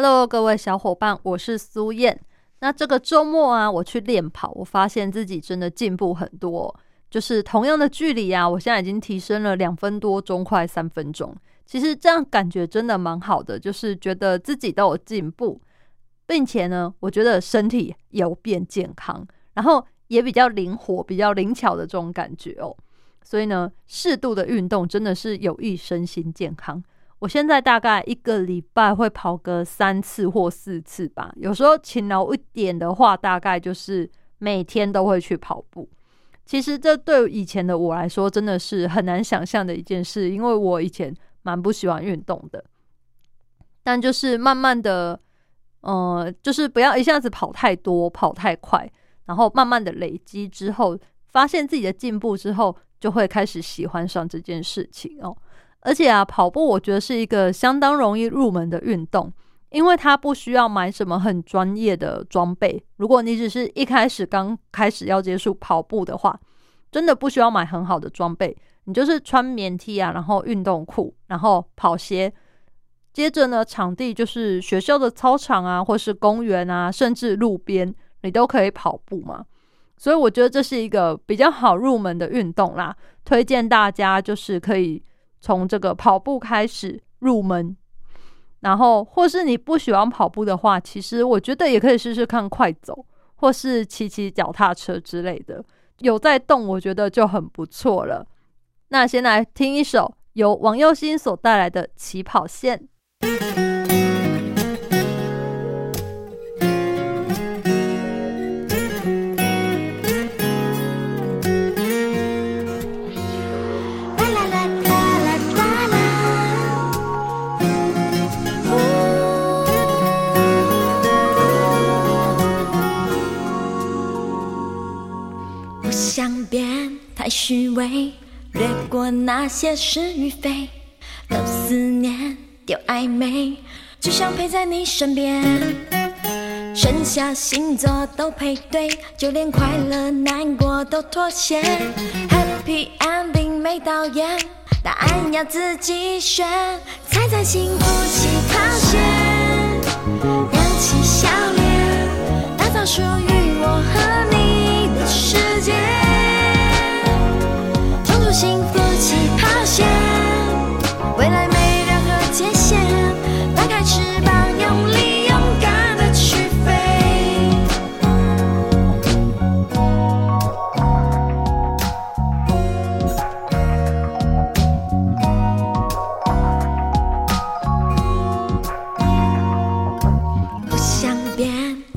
？Hello，各位小伙伴，我是苏燕。那这个周末啊，我去练跑，我发现自己真的进步很多。就是同样的距离啊，我现在已经提升了两分多钟，快三分钟。其实这样感觉真的蛮好的，就是觉得自己都有进步，并且呢，我觉得身体有变健康，然后也比较灵活、比较灵巧的这种感觉哦。所以呢，适度的运动真的是有益身心健康。我现在大概一个礼拜会跑个三次或四次吧，有时候勤劳一点的话，大概就是每天都会去跑步。其实这对以前的我来说真的是很难想象的一件事，因为我以前蛮不喜欢运动的。但就是慢慢的，呃，就是不要一下子跑太多、跑太快，然后慢慢的累积之后，发现自己的进步之后，就会开始喜欢上这件事情哦。而且啊，跑步我觉得是一个相当容易入门的运动，因为它不需要买什么很专业的装备。如果你只是一开始刚开始要接触跑步的话，真的不需要买很好的装备，你就是穿棉 T 啊，然后运动裤，然后跑鞋。接着呢，场地就是学校的操场啊，或是公园啊，甚至路边，你都可以跑步嘛。所以我觉得这是一个比较好入门的运动啦，推荐大家就是可以。从这个跑步开始入门，然后或是你不喜欢跑步的话，其实我觉得也可以试试看快走，或是骑骑脚踏车之类的，有在动，我觉得就很不错了。那先来听一首由王佑新所带来的《起跑线》。虚伪，掠过那些是与非，都思念，丢暧昧，只想陪在你身边。生肖星座都配对，就连快乐难过都妥协。Happy ending 没导演，答案要自己选。踩在幸福起跑线，扬起笑脸，打造属于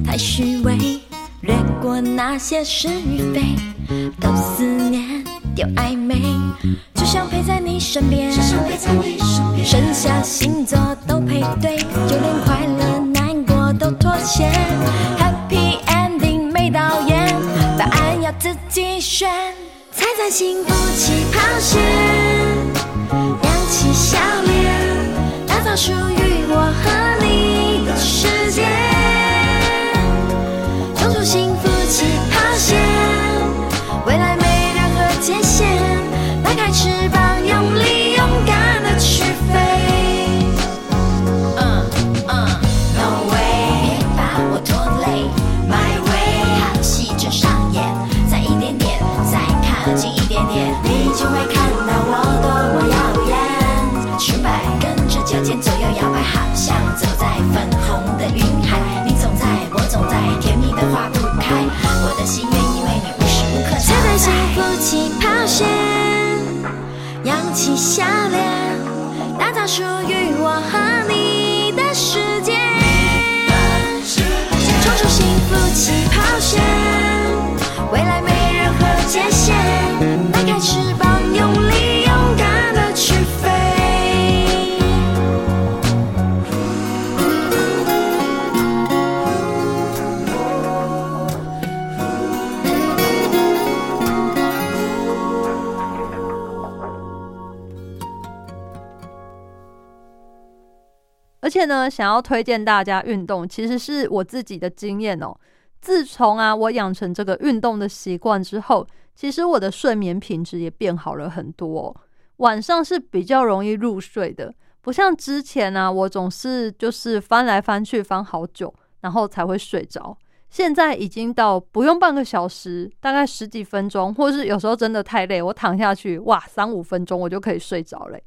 太虚伪，掠过那些是与非，都思念。丢暧昧，只想陪在你身边。只想陪在你身边，剩下星座都配对，就连快乐难过都妥协。Happy ending 没导演，答案要自己选。踩在幸福起跑线，扬起笑脸，打造属于我和你的世界。起跑线，扬起笑脸，打造属于我和你的世界。冲出幸福起跑线，未来没任何界限。迈开翅膀，且呢，想要推荐大家运动，其实是我自己的经验哦。自从啊，我养成这个运动的习惯之后，其实我的睡眠品质也变好了很多。晚上是比较容易入睡的，不像之前啊，我总是就是翻来翻去翻好久，然后才会睡着。现在已经到不用半个小时，大概十几分钟，或是有时候真的太累，我躺下去，哇，三五分钟我就可以睡着嘞。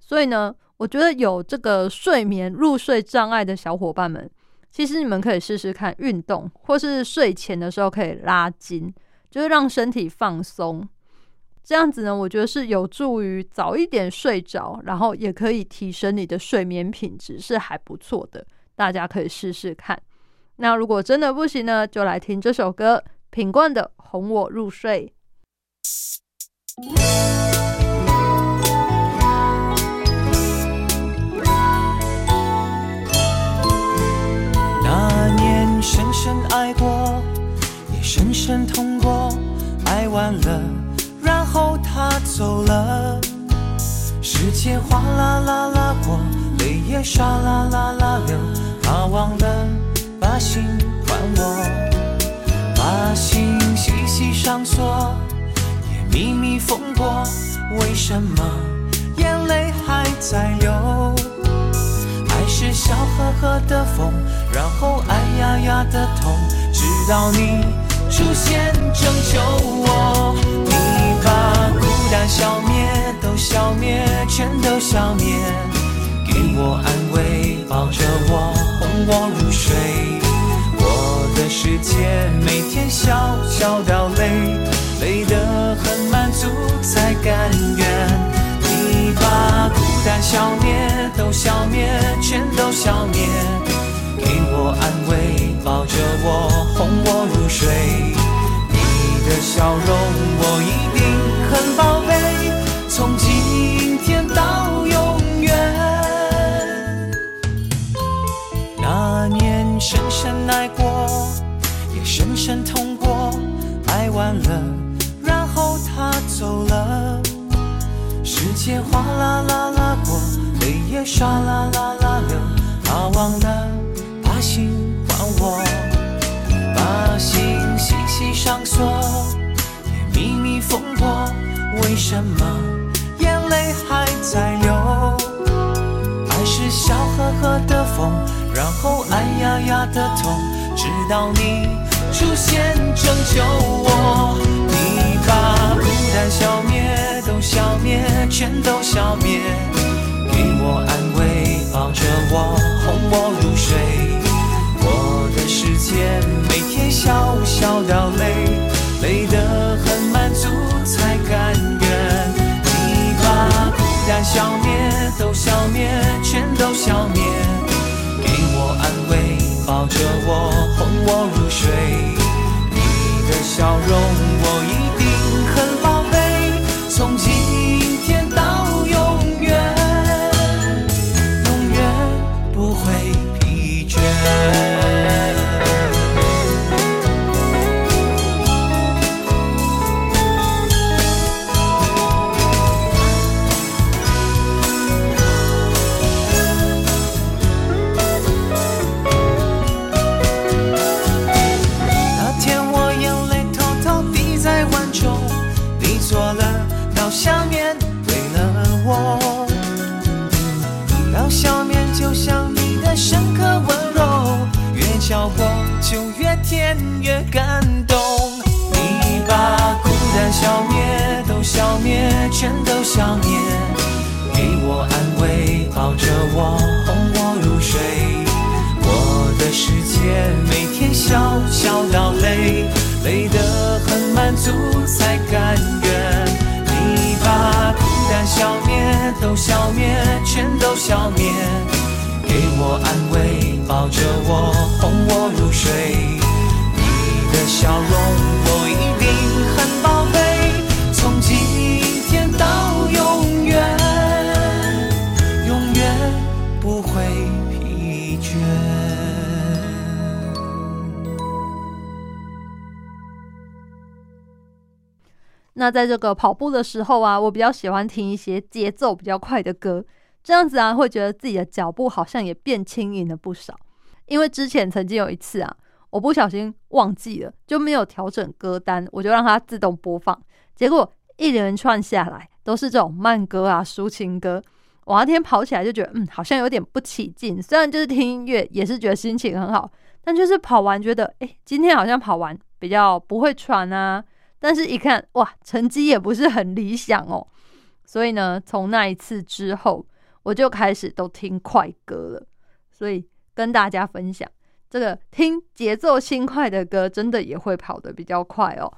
所以呢，我觉得有这个睡眠入睡障碍的小伙伴们，其实你们可以试试看运动，或是睡前的时候可以拉筋，就是让身体放松。这样子呢，我觉得是有助于早一点睡着，然后也可以提升你的睡眠品质，是还不错的。大家可以试试看。那如果真的不行呢，就来听这首歌，品冠的《哄我入睡》。深深爱过，也深深痛过，爱完了，然后他走了，时间哗啦啦啦过，泪也唰啦啦啦流，他忘了。把心还我，把心细细上锁，也密密封过。为什么眼泪还在流？笑呵呵的风，然后哎呀呀的痛，直到你出现拯救我。你把孤单消灭，都消灭，全都消灭，给我安慰，抱着我，哄我入睡。我的世界，每天笑笑到累，累得很满足才甘愿。你把孤单消灭，都消灭，全都消灭，给我安慰，抱着我，哄我入睡。你的笑容全都消灭，给我安慰，抱着我，哄我入睡。我的世界每天笑笑到累，累得很满足才甘愿。你把孤单消灭，都消灭，全都消灭，给我安慰，抱着我，哄我入睡。你的笑容我一定那在这个跑步的时候啊，我比较喜欢听一些节奏比较快的歌，这样子啊，会觉得自己的脚步好像也变轻盈了不少。因为之前曾经有一次啊，我不小心忘记了，就没有调整歌单，我就让它自动播放，结果一连串下来都是这种慢歌啊、抒情歌。我那天跑起来就觉得，嗯，好像有点不起劲。虽然就是听音乐，也是觉得心情很好，但就是跑完觉得，哎，今天好像跑完比较不会喘啊。但是一看，哇，成绩也不是很理想哦。所以呢，从那一次之后，我就开始都听快歌了。所以跟大家分享，这个听节奏轻快的歌，真的也会跑得比较快哦。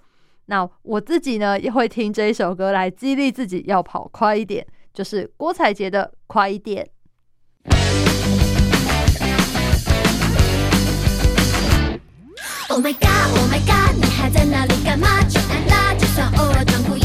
那我自己呢，也会听这一首歌来激励自己要跑快一点。就是郭采洁的《快一点》。Oh my god, Oh my god，你还在那里干嘛？就按啦，就算偶尔装酷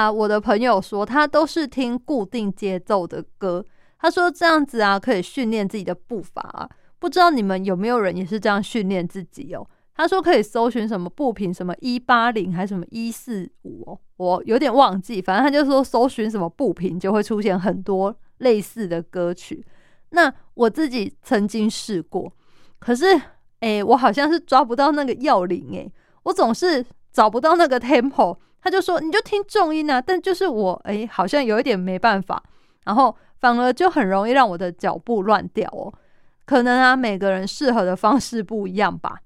啊，我的朋友说他都是听固定节奏的歌，他说这样子啊可以训练自己的步伐啊。不知道你们有没有人也是这样训练自己哦？他说可以搜寻什么步频，什么一八零还是什么一四五哦，我有点忘记，反正他就说搜寻什么步频就会出现很多类似的歌曲。那我自己曾经试过，可是诶、我好像是抓不到那个要领诶、我总是找不到那个 tempo。他就说你就听重音啊，但就是我诶、好像有一点没办法，然后反而就很容易让我的脚步乱掉哦。可能啊，每个人适合的方式不一样吧。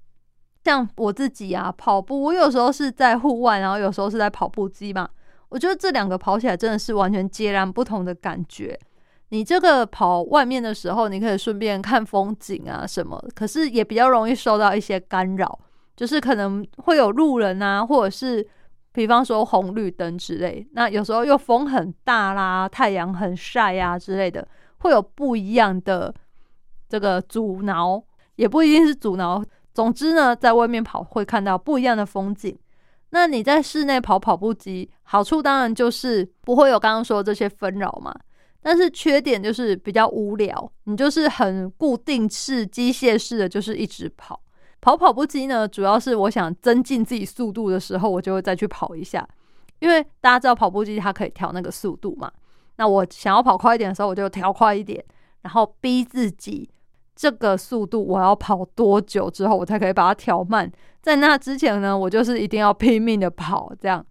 像我自己啊，跑步，我有时候是在户外，然后有时候是在跑步机嘛。我觉得这两个跑起来真的是完全截然不同的感觉。你这个跑外面的时候，你可以顺便看风景啊什么，可是也比较容易受到一些干扰，就是可能会有路人啊，或者是比方说红绿灯之类。那有时候又风很大啦，太阳很晒啊之类的，会有不一样的这个阻挠，也不一定是阻挠。总之呢，在外面跑会看到不一样的风景。那你在室内跑跑步机，好处当然就是不会有刚刚说的这些纷扰嘛。但是缺点就是比较无聊，你就是很固定式、机械式的，就是一直跑。跑跑步机呢，主要是我想增进自己速度的时候，我就会再去跑一下。因为大家知道跑步机它可以调那个速度嘛，那我想要跑快一点的时候，我就调快一点，然后逼自己这个速度我要跑多久之后，我才可以把它调慢。在那之前呢，我就是一定要拼命的跑，这样，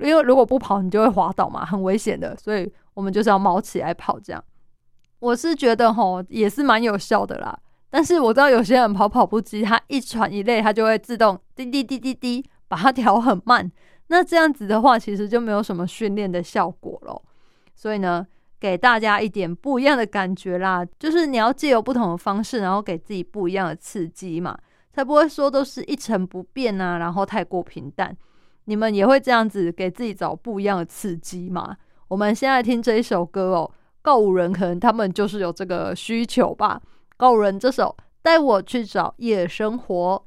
因为如果不跑，你就会滑倒嘛，很危险的。所以我们就是要毛起来跑，这样。我是觉得吼也是蛮有效的啦。但是我知道有些人跑跑步机，他一喘一累，他就会自动滴滴滴滴滴，把它调很慢。那这样子的话，其实就没有什么训练的效果咯。所以呢，给大家一点不一样的感觉啦，就是你要借由不同的方式，然后给自己不一样的刺激嘛，才不会说都是一成不变啊，然后太过平淡。你们也会这样子给自己找不一样的刺激吗？我们现在听这一首歌哦，告五人可能他们就是有这个需求吧。告人这首，带我去找夜生活。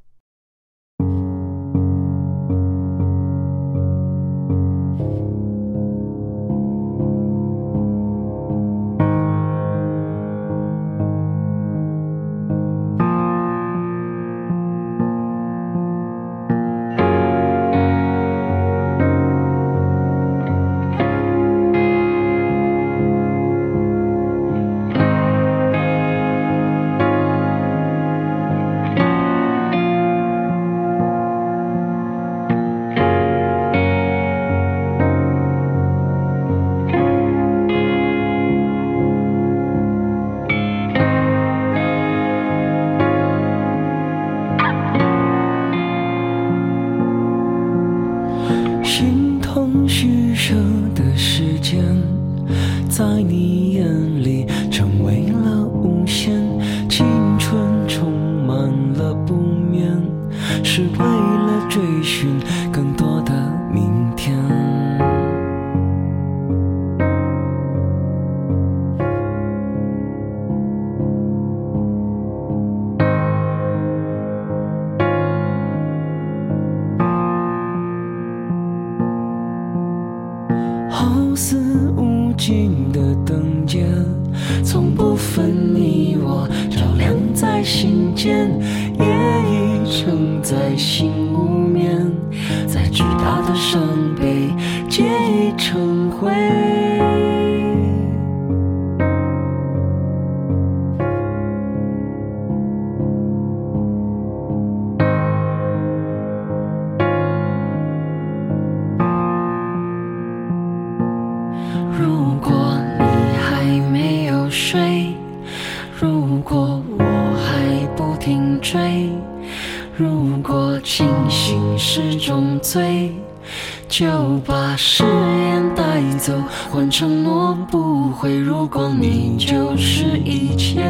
就把誓言带走换承诺不回如果你就是一切。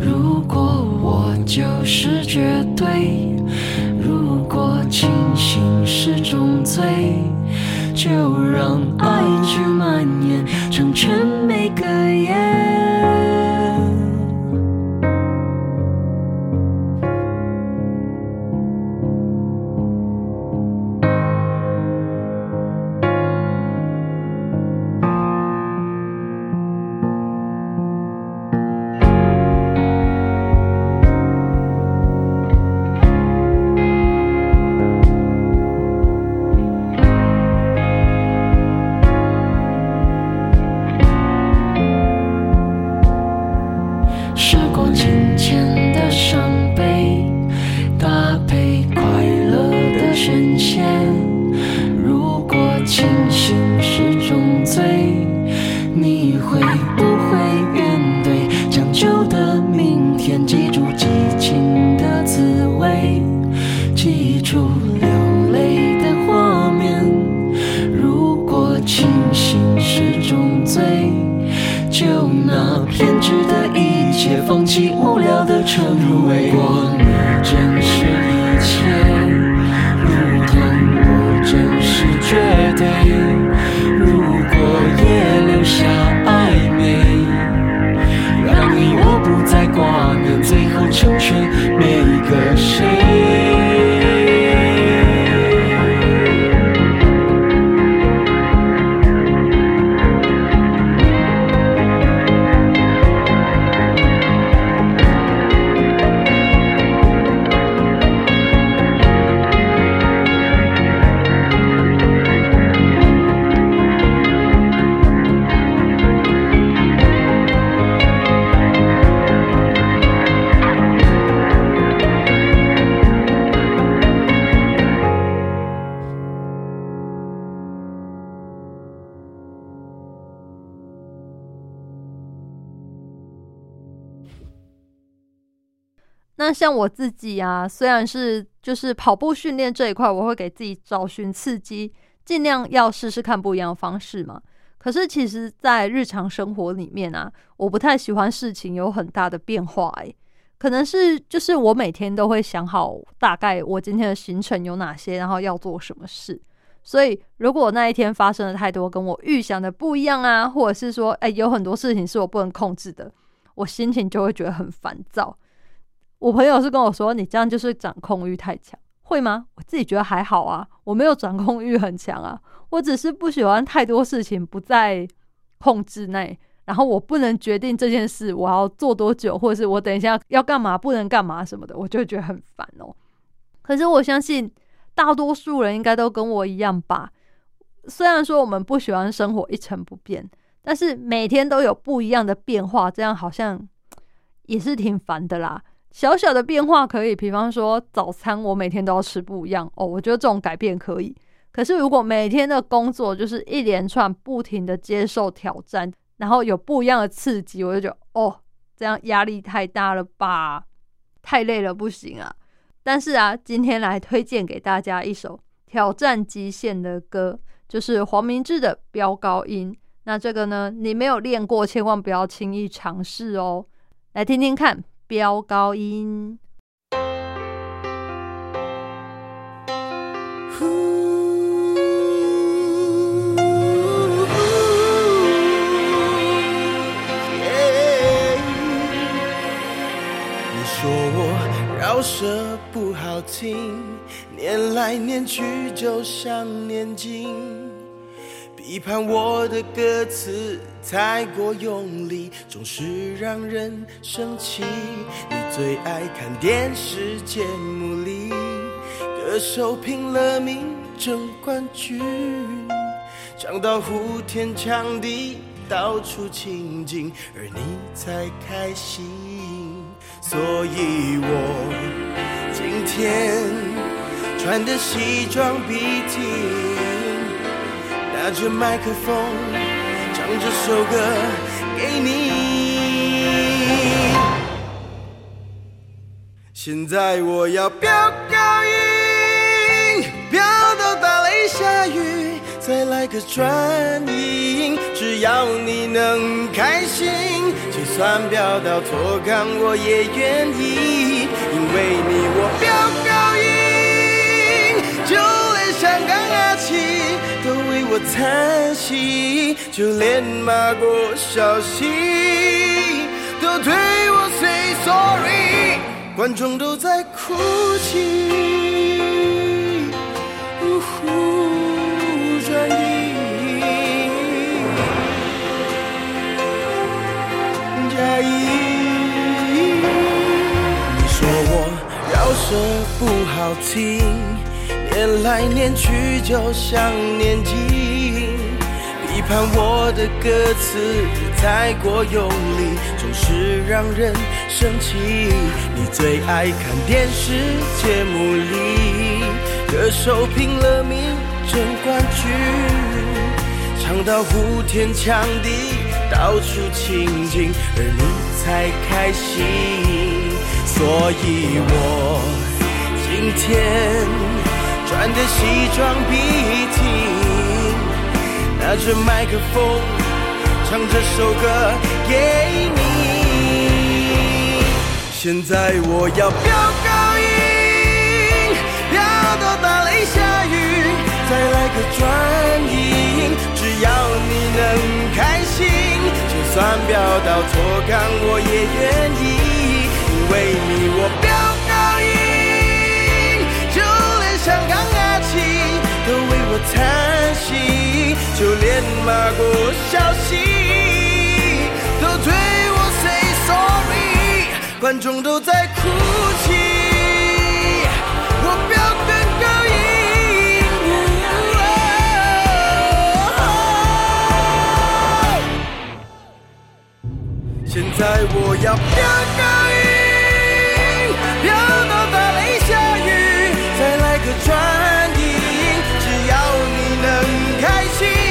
如果我就是绝对如果清醒是种罪就让爱去蔓延成全每个夜。像我自己啊，虽然是就是跑步训练这一块，我会给自己找寻刺激，尽量要试试看不一样的方式嘛。可是其实，在日常生活里面啊，我不太喜欢事情有很大的变化、欸。可能是就是我每天都会想好大概我今天的行程有哪些，然后要做什么事。所以如果那一天发生了太多跟我预想的不一样啊，或者是说，哎、有很多事情是我不能控制的，我心情就会觉得很烦躁。我朋友是跟我说，你这样就是掌控欲太强，会吗？我自己觉得还好啊，我没有掌控欲很强啊，我只是不喜欢太多事情不在控制内，然后我不能决定这件事我要做多久，或者是我等一下要干嘛，不能干嘛什么的，我就觉得很烦哦。可是我相信大多数人应该都跟我一样吧。虽然说我们不喜欢生活一成不变，但是每天都有不一样的变化，这样好像也是挺烦的啦。小小的变化可以，比方说早餐我每天都要吃不一样哦，我觉得这种改变可以。可是如果每天的工作就是一连串不停的接受挑战，然后有不一样的刺激，我就觉得哦，这样压力太大了吧，太累了，不行啊。但是啊，今天来推荐给大家一首挑战极限的歌，就是黄明志的《飙高音》。那这个呢，你没有练过，千万不要轻易尝试哦。来听听看，《飙高音》。你说我饶舌不好听，念来念去就像念经，批判我的歌词太过用力，总是让人生气。你最爱看电视节目里，歌手拼了命争冠军，唱到呼天抢地，到处亲近，而你才开心。所以我今天穿的西装笔挺，拿着麦克风唱这首歌给你。现在我要飙高音，飙到打雷下雨，再来个转音，只要你能开心，就算飙到脱肛我也愿意，因为你我飙高我叹息，就连马国小溪都对我 say sorry。观众都在哭泣，呜呼，转音，加一。你说我饶舌不好听，念来念去就像念经。批判我的歌词太过用力，总是让人生气。你最爱看电视节目里，歌手拼了命争冠军，唱到呼天抢地，到处亲近，而你才开心。所以我今天穿的西装笔挺。拿着麦克风唱这首歌给你。现在我要飙高音，飙到打雷下雨，再来个转音，只要你能开心，就算飙到脱肛我也愿意，因为你我叹息。就连马国小溪都对我 say sorry，观众都在哭泣，我飙更高音。现在我要飙高音，飙到打雷下雨，再来个转能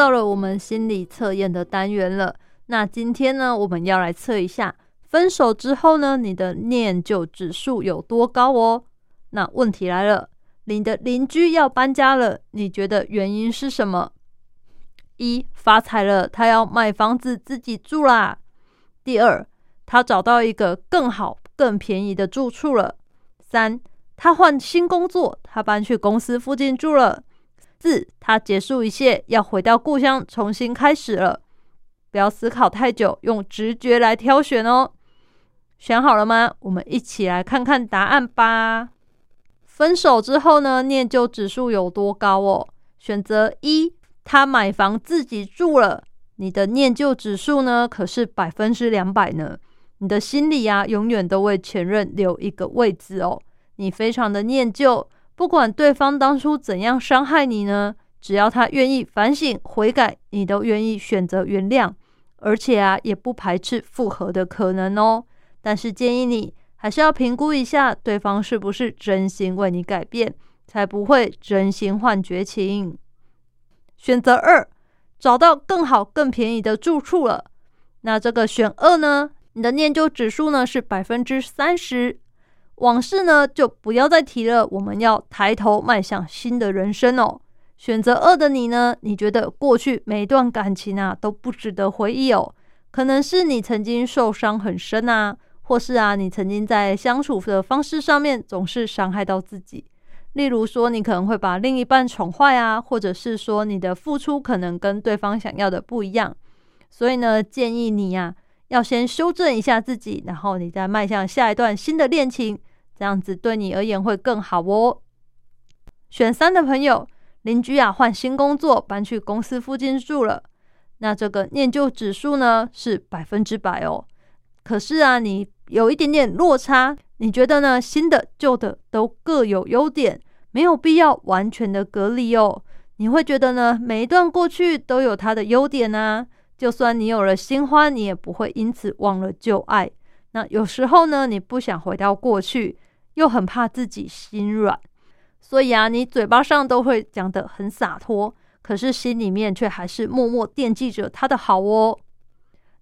到了我们心理测验的单元了。那今天呢，我们要来测一下分手之后呢，你的念旧指数有多高哦。那问题来了，你的邻居要搬家了，你觉得原因是什么？一发财了，他要买房子自己住啦。第二，他找到一个更好、更便宜的住处了。三，他换新工作，他搬去公司附近住了。四，他结束一切，要回到故乡重新开始了。不要思考太久，用直觉来挑选哦。选好了吗？我们一起来看看答案吧。分手之后呢，念旧指数有多高哦？选择一，他买房自己住了，你的念旧指数呢可是百分之两百呢。你的心里啊，永远都为前任留一个位置哦。你非常的念旧。不管对方当初怎样伤害你呢，只要他愿意反省悔改，你都愿意选择原谅，而且啊，也不排斥复合的可能哦。但是建议你还是要评估一下对方是不是真心为你改变，才不会真心换绝情。选择二，找到更好更便宜的住处了。那这个选二呢，你的念旧指数呢是百分之三十。往事呢，就不要再提了。我们要抬头迈向新的人生哦。选择二的你呢？你觉得过去每一段感情啊都不值得回忆哦？可能是你曾经受伤很深啊，或是啊你曾经在相处的方式上面总是伤害到自己。例如说，你可能会把另一半宠坏啊，或者是说你的付出可能跟对方想要的不一样。所以呢，建议你呀要先修正一下自己，然后你再迈向下一段新的恋情。这样子对你而言会更好哦。选三的朋友，邻居啊换新工作，搬去公司附近住了。那这个念旧指数呢是百分之百哦。可是啊，你有一点点落差。你觉得呢？新的旧的都各有优点，没有必要完全的隔离哦。你会觉得呢？每一段过去都有它的优点啊。就算你有了新欢，你也不会因此忘了旧爱。那有时候呢，你不想回到过去。又很怕自己心软，所以啊，你嘴巴上都会讲得很洒脱，可是心里面却还是默默惦记着他的好哦。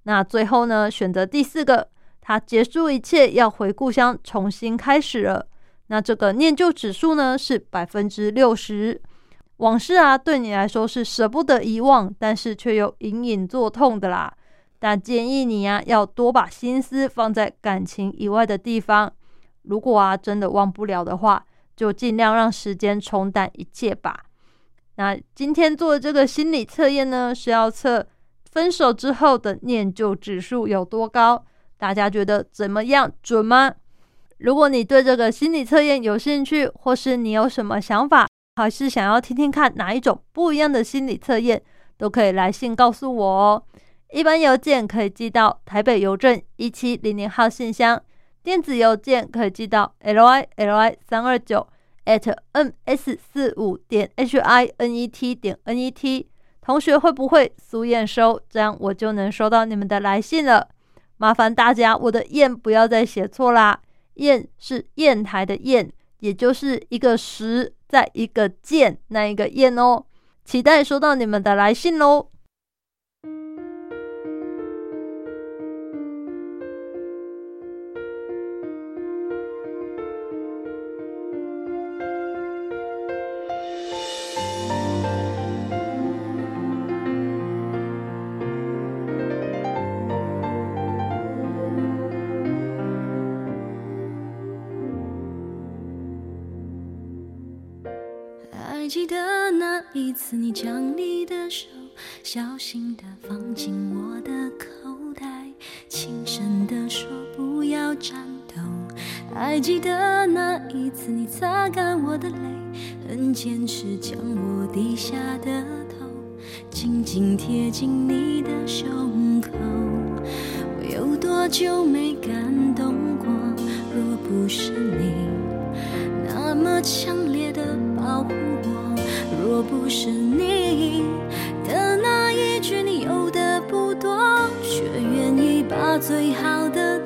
那最后呢，选择第四个，他结束一切，要回故乡重新开始了。那这个念旧指数呢是百分之六十，往事啊对你来说是舍不得遗忘，但是却又隐隐作痛的啦。但建议你呀，要多把心思放在感情以外的地方。如果啊真的忘不了的话，就尽量让时间冲淡一切吧。那今天做的这个心理测验呢，是要测分手之后的念旧指数有多高？大家觉得怎么样？准吗？如果你对这个心理测验有兴趣，或是你有什么想法，还是想要听听看哪一种不一样的心理测验，都可以来信告诉我哦。一般邮件可以寄到台北邮政一七零零号信箱。电子邮件可以寄到 l i l i 三二九 at n s 四五点 h i n e t 点 n e t。同学会不会苏验收？这样我就能收到你们的来信了。麻烦大家，我的燕不要再写错啦。燕是砚台的砚，也就是一个石在一个剑那一个燕哦。期待收到你们的来信喽。小心地放进我的口袋，轻声地说不要颤抖。还记得那一次，你擦干我的泪，很坚持将我低下的头紧紧贴近你的胸口。我有多久没感动过？若不是你那么强烈的保护我。若不是你句，你有的不多，却愿意把最好的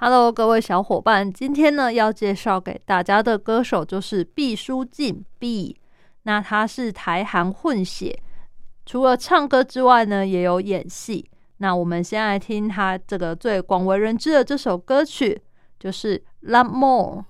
Hello，各位小伙伴，今天呢要介绍给大家的歌手就是毕书尽毕，那他是台韩混血，除了唱歌之外呢也有演戏。那我们先来听他这个最广为人知的这首歌曲，就是《Love More》。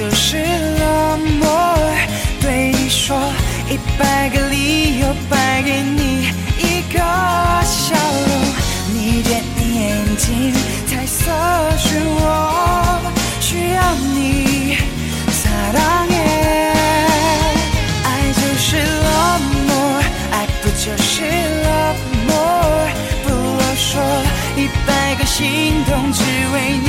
就是冷漠对你说一百个理由，败给你一个笑容。你点你眼睛，彩色漩涡，需要你撒浪耶。爱就是 love more，爱不就是 love more？不啰嗦，一百个心动，只为你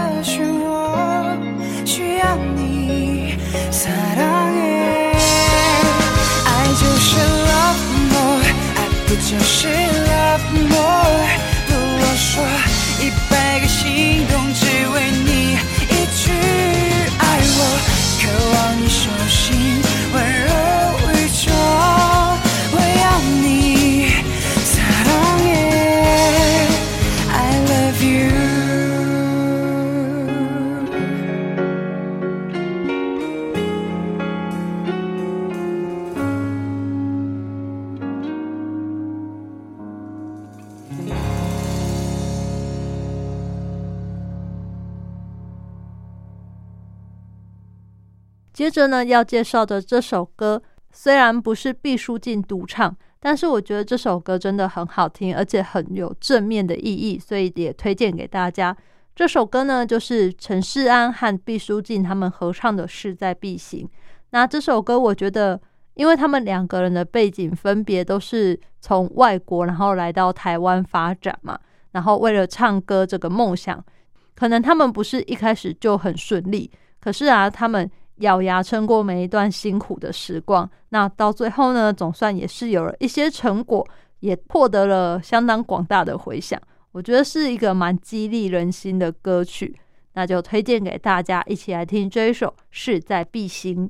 你撒浪耶。爱就是 love more，爱不就是 love more？不啰嗦，接着呢，要介绍的这首歌虽然不是毕书尽独唱，但是我觉得这首歌真的很好听，而且很有正面的意义，所以也推荐给大家。这首歌呢，就是陈世安和毕书尽他们合唱的《势在必行》。那这首歌，我觉得，因为他们两个人的背景分别都是从外国，然后来到台湾发展嘛，然后为了唱歌这个梦想，可能他们不是一开始就很顺利，可是啊，他们咬牙撑过每一段辛苦的时光，那到最后呢，总算也是有了一些成果，也获得了相当广大的回响。我觉得是一个蛮激励人心的歌曲，那就推荐给大家一起来听这一首《势在必行》。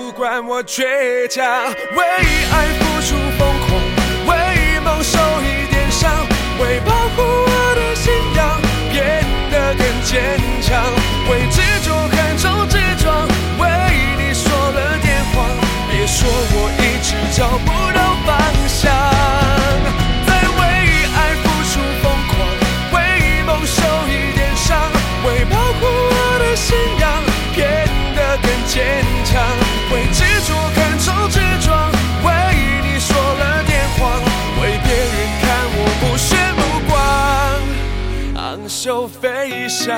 管我倔强，为爱付出疯狂，为梦受一点伤，为保护我的信仰变得更坚强，飞翔。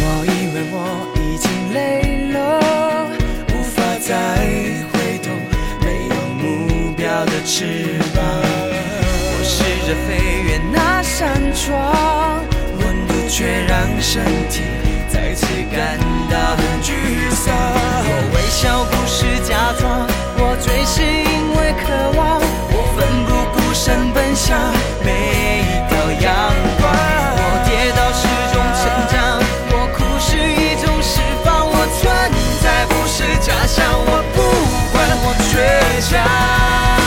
我以为我已经累了，无法再回头，没有目标的翅膀。我试着飞越那扇窗，温度却让身体再次感到很沮丧。我微笑不是假装，我醉是因为渴望，我奋不顾身奔向每一道阳光。我跌倒是种成长，我哭是一种释放，我存在不是假象，我不管我倔强。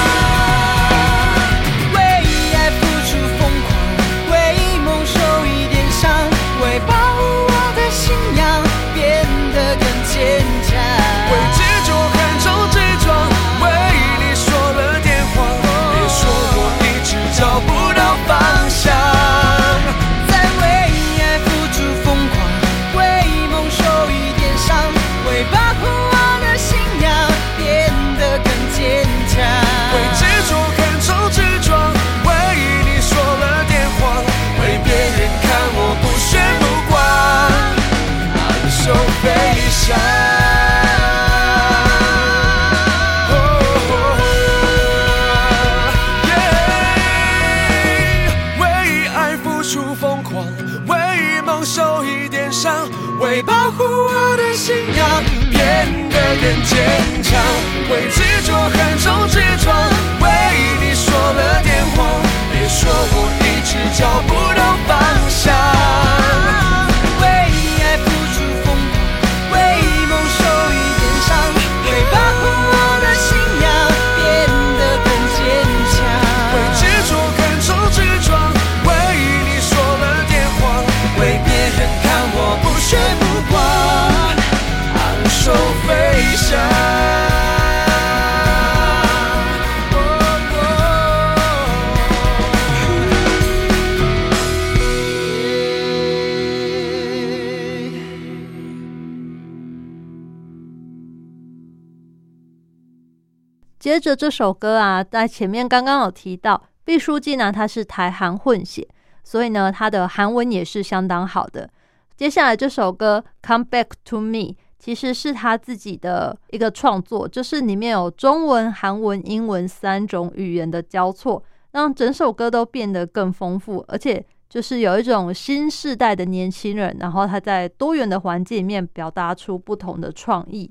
着这首歌啊，在前面刚刚有提到，毕书尽呢他是台韩混血，所以呢他的韩文也是相当好的。接下来这首歌《Come Back to Me》其实是他自己的一个创作，就是里面有中文、韩文、英文三种语言的交错，让整首歌都变得更丰富，而且就是有一种新时代的年轻人，然后他在多元的环境里面表达出不同的创意。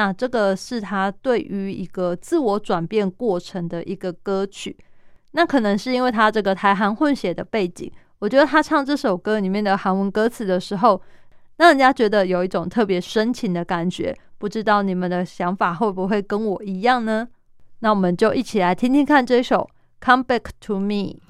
那这个是他对于一个自我转变过程的一个歌曲。那可能是因为他这个台韩混血的背景，我觉得他唱这首歌里面的韩文歌词的时候，让人家觉得有一种特别深情的感觉。不知道你们的想法会不会跟我一样呢？那我们就一起来听听看这首《Come Back to Me》。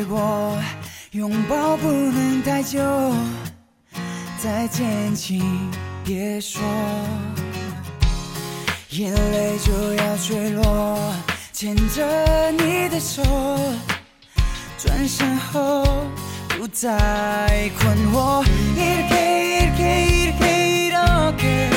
要飞过，拥抱不能太久，再见请别说，眼泪就要坠落，牵着你的手，转身后不再困惑。이렇게 이렇게 이렇게 이렇게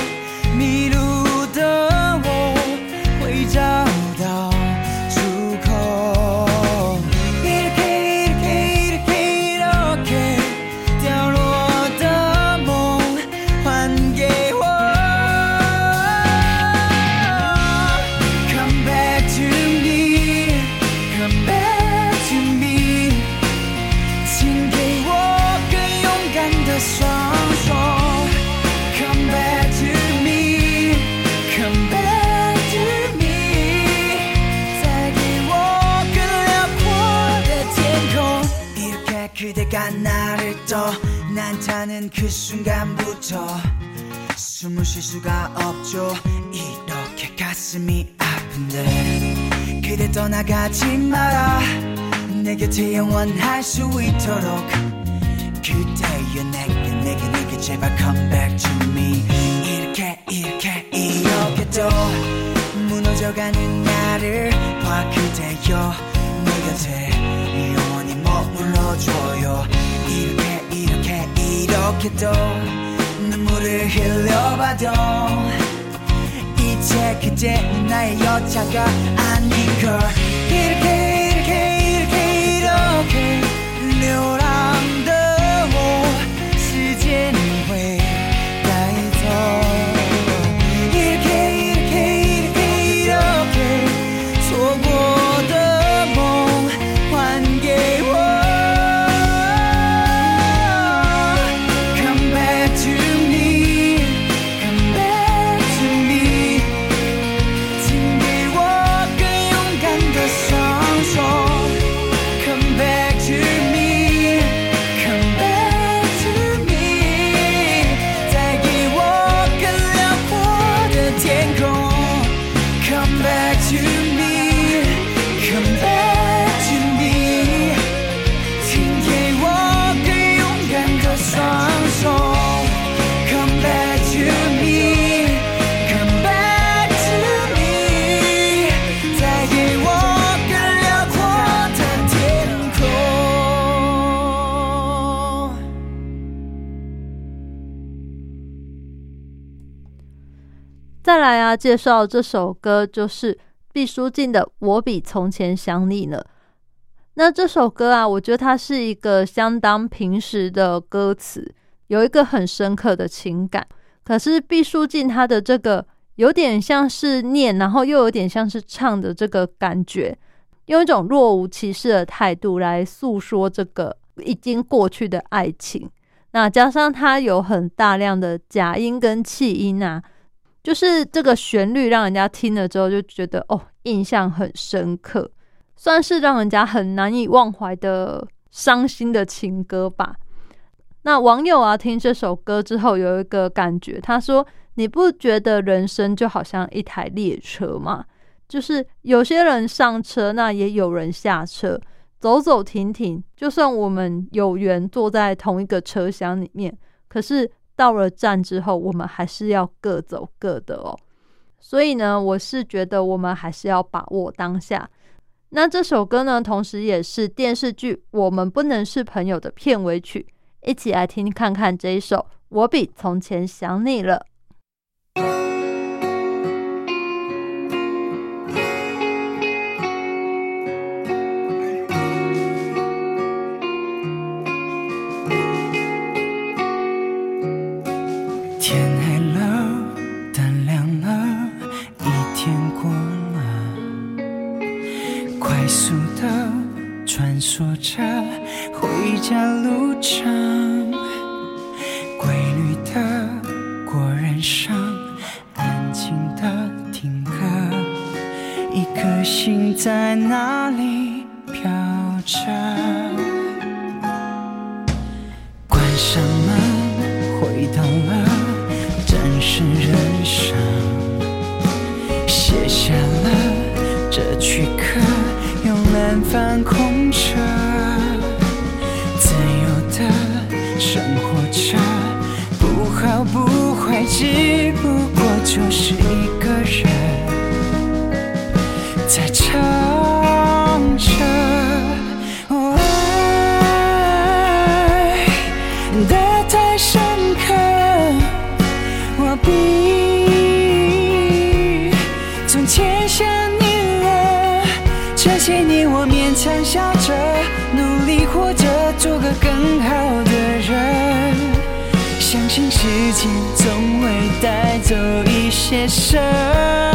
순간부터 숨을 쉴 수가 없죠. 이렇게 가슴이 아픈데 그대 떠나가지 마라. 내 곁에 영원할 수 있도록 그대여 내게 내게 내게 제발 come back to me. 이렇게 이렇게 이렇게 또 무너져가는 나를 봐 그대여 내 곁에 영원히 머물러줘요 어떻게 또 눈물을 흘려봐도 이제 그제 나의 여자가 아닌 걸. 이렇게 이렇게 이렇게 이렇게 내오라. 家介绍这首歌，就是毕书尽的《我比从前想你呢》。那这首歌啊，我觉得它是一个相当平实的歌词，有一个很深刻的情感。可是毕书尽他的这个有点像是念，然后又有点像是唱的这个感觉，用一种若无其事的态度来诉说这个已经过去的爱情。那加上它有很大量的假音跟气音啊，就是这个旋律让人家听了之后就觉得哦，印象很深刻。算是让人家很难以忘怀的伤心的情歌吧。那网友啊，听这首歌之后有一个感觉，他说：“你不觉得人生就好像一台列车吗？就是有些人上车，那也有人下车，走走停停。就算我们有缘坐在同一个车厢里面，可是到了站之后，我们还是要各走各的哦。所以呢，我是觉得我们还是要把握当下。”那这首歌呢，同时也是电视剧《我们不能是朋友》的片尾曲，一起来听看看这一首《我比从前想你了》。说着回家路上，规律的过人生，安静的听歌，一颗心在哪里飘着？关上门，回到了真实人生，写下了这躯壳，用南方空只不过就是一个人。在唱着。爱的太深刻，我比从前想你了。这些年我勉强笑着，努力活着，做个更好的人。相信时间会带走一些伤。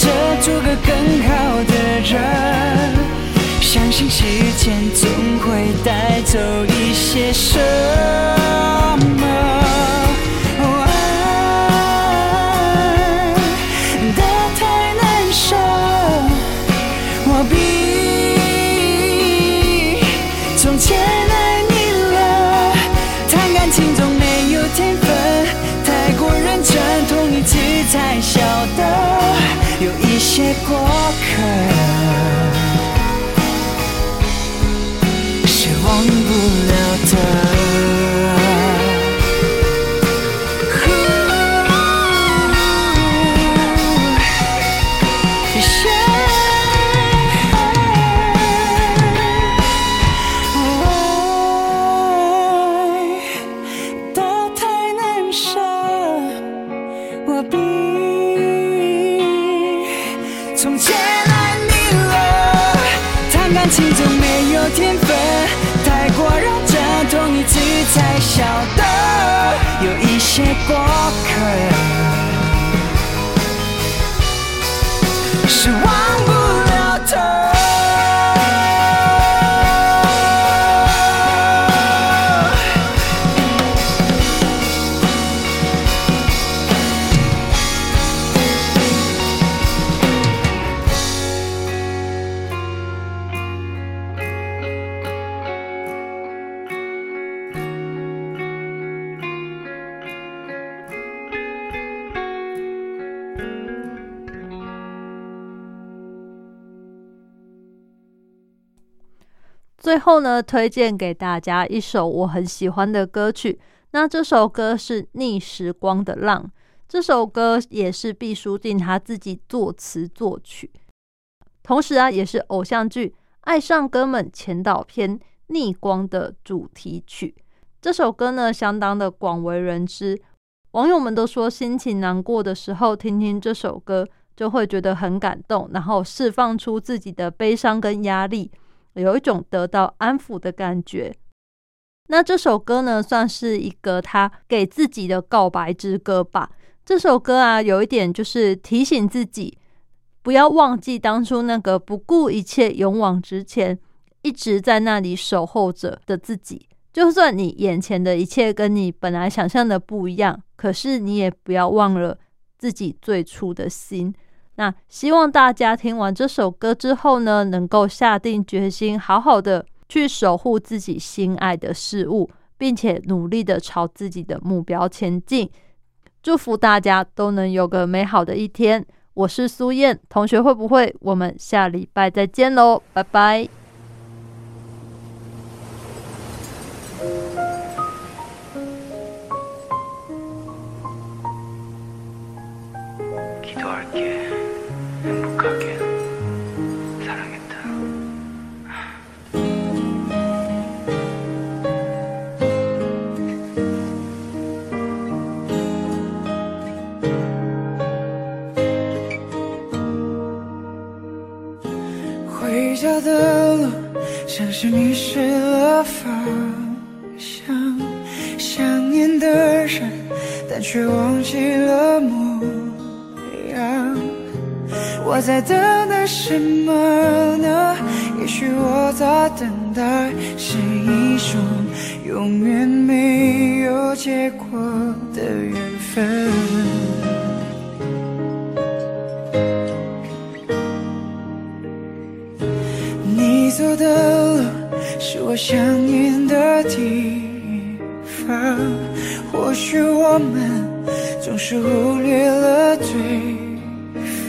着，做个更好的人。相信时间总会带走一些伤。后呢，推荐给大家一首我很喜欢的歌曲。那这首歌是《逆时光的浪》，这首歌也是毕书尽他自己作词作曲，同时啊，也是偶像剧《爱上哥们》前导片《逆光》的主题曲。这首歌呢，相当的广为人知，网友们都说，心情难过的时候听听这首歌，就会觉得很感动，然后释放出自己的悲伤跟压力。有一种得到安抚的感觉。那这首歌呢，算是一个他给自己的告白之歌吧。这首歌啊，有一点就是提醒自己，不要忘记当初那个不顾一切勇往直前，一直在那里守候着的自己。就算你眼前的一切跟你本来想象的不一样，可是你也不要忘了自己最初的心。那希望大家听完这首歌之后呢，能够下定决心，好好的去守护自己心爱的事物，并且努力的朝自己的目标前进。祝福大家都能有个美好的一天。我是苏燕同学，会不会？我们下礼拜再见喽，拜拜。 기도할게. 回家的路像是迷失了方向，想念的人，但却忘记了模样。我在等待什么呢？也许我在等待是一种永远没有结果的缘分。你走的路是我想念的地方，或许我们总是忽略了对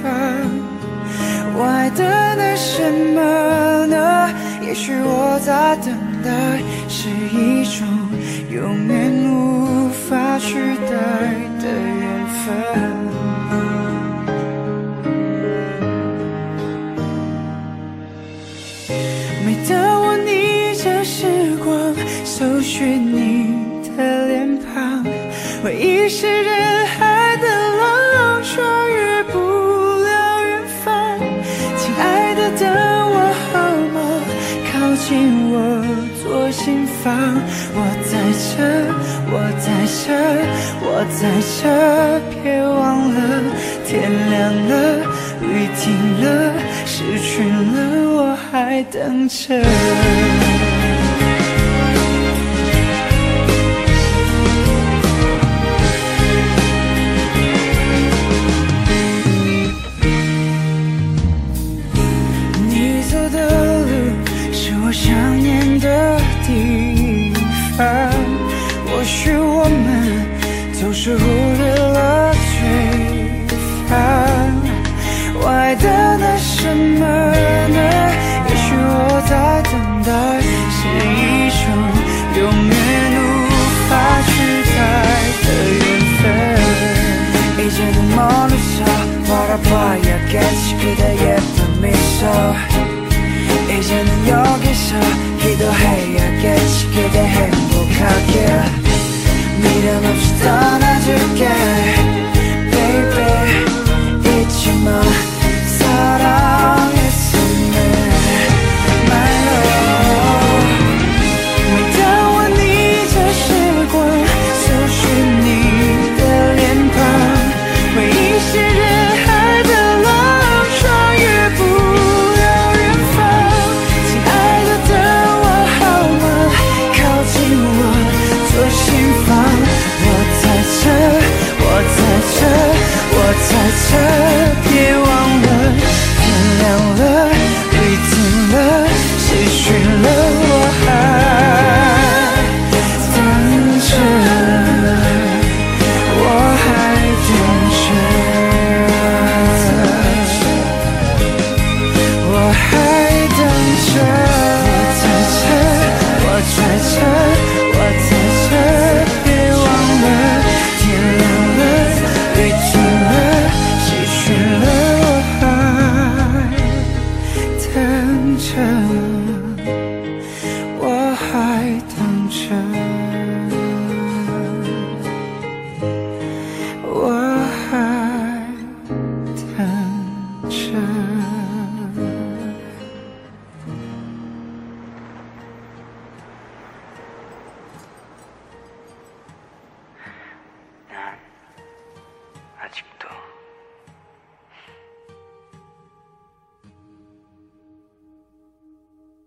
方。我还等待什么呢？也许我在等待是一种永远无法取代的缘分。每当我逆着时光搜寻你的脸庞，回忆是人海方，我在这，我在这，我在这，别忘了，天亮了，雨停了，失去了，我还等着。是忽略了对方。我还等待什么呢？也许我在等待是一种永远无法取代的缘分。 이제는 멀리서 바라봐야겠지 그대의 미소 이제는 여기서 기도해야겠지 그대 행복하게 미련 없이 떠나 together.